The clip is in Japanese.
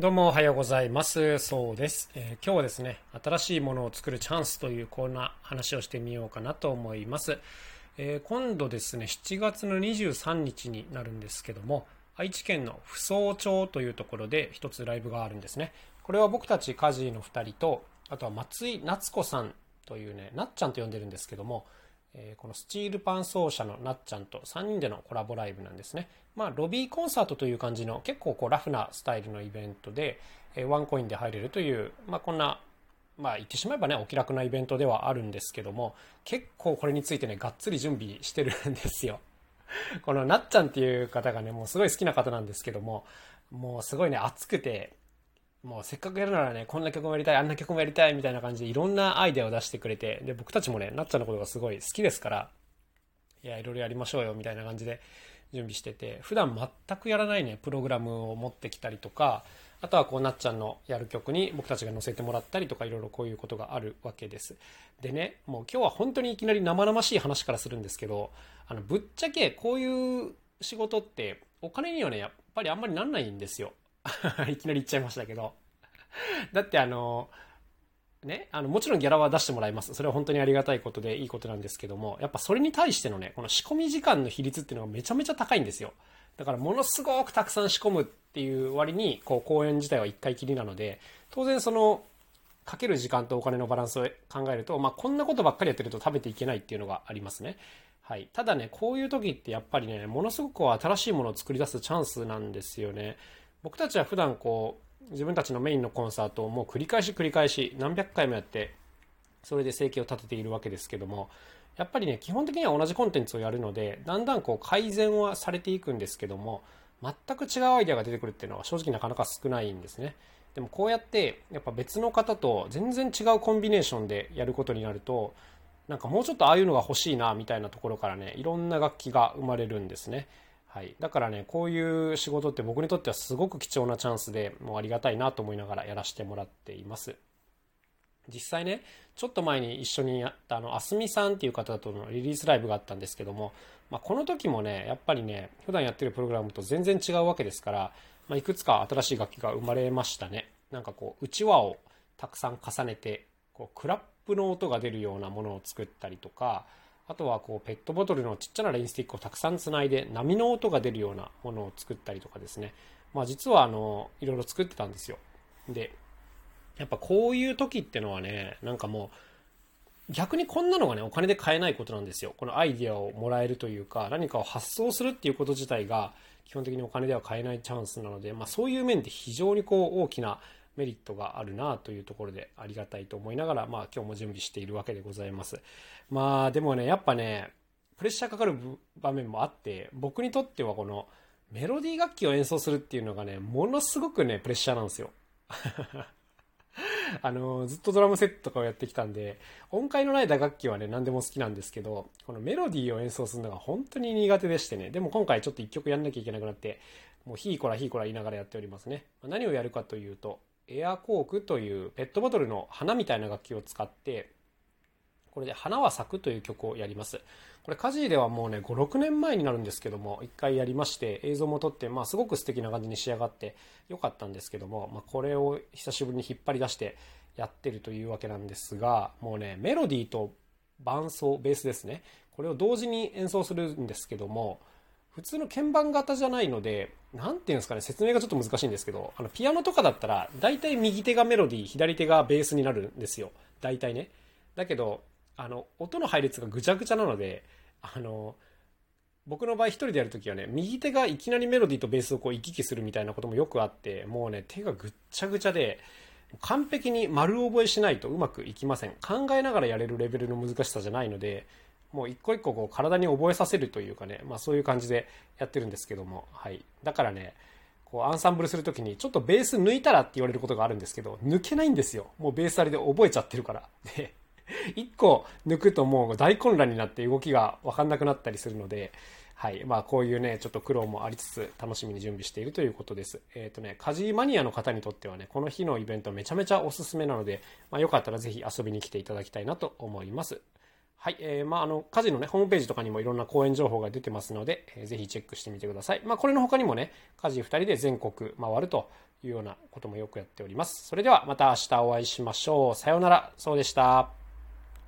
どうもおはようございます。そうです、えー、今日はですね、新しいものを作るチャンスというコーナー話をしてみようかなと思います。えー、今度ですね、7月の23日になるんですけども、愛知県の扶桑町というところで一つライブがあるんですね。これは僕たち家事の2人と、あとは松井夏子さんというね、なっちゃんと呼んでるんですけども、え、このスチールパン奏者のなっちゃんと3人でのコラボライブなんですね。まあ、ロビーコンサートという感じの結構こうラフなスタイルのイベントで、え、ワンコインで入れるという、まあ、こんな、まあ、言ってしまえばね、お気楽なイベントではあるんですけども、結構これについてね、がっつり準備してるんですよ。このなっちゃんっていう方がね、もうすごい好きな方なんですけども、もうすごいね、熱くて、もうせっかくやるならね、こんな曲もやりたい、あんな曲もやりたいみたいな感じでいろんなアイデアを出してくれて、で、僕たちもね、なっちゃんのことがすごい好きですから、いや、いろいろやりましょうよみたいな感じで準備してて、普段全くやらないね、プログラムを持ってきたりとか、あとはこうなっちゃんのやる曲に僕たちが載せてもらったりとかいろいろこういうことがあるわけです。でね、もう今日は本当にいきなり生々しい話からするんですけど、あの、ぶっちゃけこういう仕事ってお金にはね、やっぱりあんまりなんないんですよ。いきなり言っちゃいましたけど。だってあの、ね、あの、もちろんギャラは出してもらいます。それは本当にありがたいことでいいことなんですけども、やっぱそれに対してのね、この仕込み時間の比率っていうのがめちゃめちゃ高いんですよ。だからものすごくたくさん仕込むっていう割に、こう、公演自体は1回きりなので、当然その、かける時間とお金のバランスを考えると、まあ、こんなことばっかりやってると食べていけないっていうのがありますね。はい。ただね、こういう時ってやっぱりね、ものすごく新しいものを作り出すチャンスなんですよね。僕たちは普段こう、自分たちのメインのコンサートをもう繰り返し繰り返し何百回もやってそれで生計を立てているわけですけどもやっぱりね基本的には同じコンテンツをやるのでだんだんこう改善はされていくんですけども全く違うアイデアが出てくるっていうのは正直なかなか少ないんですね。でもこうやってやっぱ別の方と全然違うコンビネーションでやることになるとなんかもうちょっとああいうのが欲しいなみたいなところからねいろんな楽器が生まれるんですね。はい、だからねこういう仕事って僕にとってはすごく貴重なチャンスでもうありがたいなと思いながらやらせてもらっています。実際ねちょっと前に一緒にやったあのあすみさんっていう方とのリリースライブがあったんですけども、まあ、この時もねやっぱりね普段やってるプログラムと全然違うわけですから、まあ、いくつか新しい楽器が生まれましたね。なんかこううちわをたくさん重ねてこうクラップの音が出るようなものを作ったりとかあとはこうペットボトルのちっちゃなレインスティックをたくさんつないで波の音が出るようなものを作ったりとかですね。まあ実はあの、いろいろ作ってたんですよ。で、やっぱこういう時ってのはね、なんかもう、逆にこんなのがね、お金で買えないことなんですよ。このアイデアをもらえるというか、何かを発想するっていうこと自体が、基本的にお金では買えないチャンスなので、まあそういう面で非常にこう大きなメリットがあるなというところでありがたいと思いながら、まあ今日も準備しているわけでございます。まあでもね、やっぱね、プレッシャーかかる場面もあって、僕にとってはこのメロディー楽器を演奏するっていうのがね、ものすごくね、プレッシャーなんですよ。あの、ずっとドラムセットとかをやってきたんで、音階のない打楽器はね、何でも好きなんですけど、このメロディーを演奏するのが本当に苦手でしてね、でも今回ちょっと一曲やんなきゃいけなくなって、もうヒーコラヒーコラ言いながらやっておりますね。何をやるかというと、エアコークというペットボトルの花みたいな楽器を使って、これで花は咲くという曲をやります。これ家事ではもうね、5、6年前になるんですけども、一回やりまして、映像も撮って、まあすごく素敵な感じに仕上がってよかったんですけども、まあこれを久しぶりに引っ張り出してやってるというわけなんですが、もうね、メロディーと伴奏、ベースですね。これを同時に演奏するんですけども、普通の鍵盤型じゃないので、なんていうんですかね、説明がちょっと難しいんですけど、あの、ピアノとかだったら、大体右手がメロディー、左手がベースになるんですよ。大体ね。だけど、あの、音の配列がぐちゃぐちゃなので、あの、僕の場合一人でやるときはね、右手がいきなりメロディーとベースをこう行き来するみたいなこともよくあって、もうね、手がぐっちゃぐちゃで、完璧に丸覚えしないとうまくいきません。考えながらやれるレベルの難しさじゃないので、もう一個一個こう体に覚えさせるというかね、まあそういう感じでやってるんですけども、はい。だからね、こうアンサンブルするときにちょっとベース抜いたらって言われることがあるんですけど、抜けないんですよ。もうベースあれで覚えちゃってるから。で、一個抜くともう大混乱になって動きがわかんなくなったりするので、はい。まあ、こういうね、ちょっと苦労もありつつ、楽しみに準備しているということです。えっ、ー、とね、家事マニアの方にとってはね、この日のイベントめちゃめちゃおすすめなので、まあ、よかったらぜひ遊びに来ていただきたいなと思います。はい。えー、まあ、あの、家事のね、ホームページとかにもいろんな講演情報が出てますので、えー、ぜひチェックしてみてください。まあ、これの他にもね、家事2人で全国回るというようなこともよくやっております。それではまた明日お会いしましょう。さようなら。そうでした。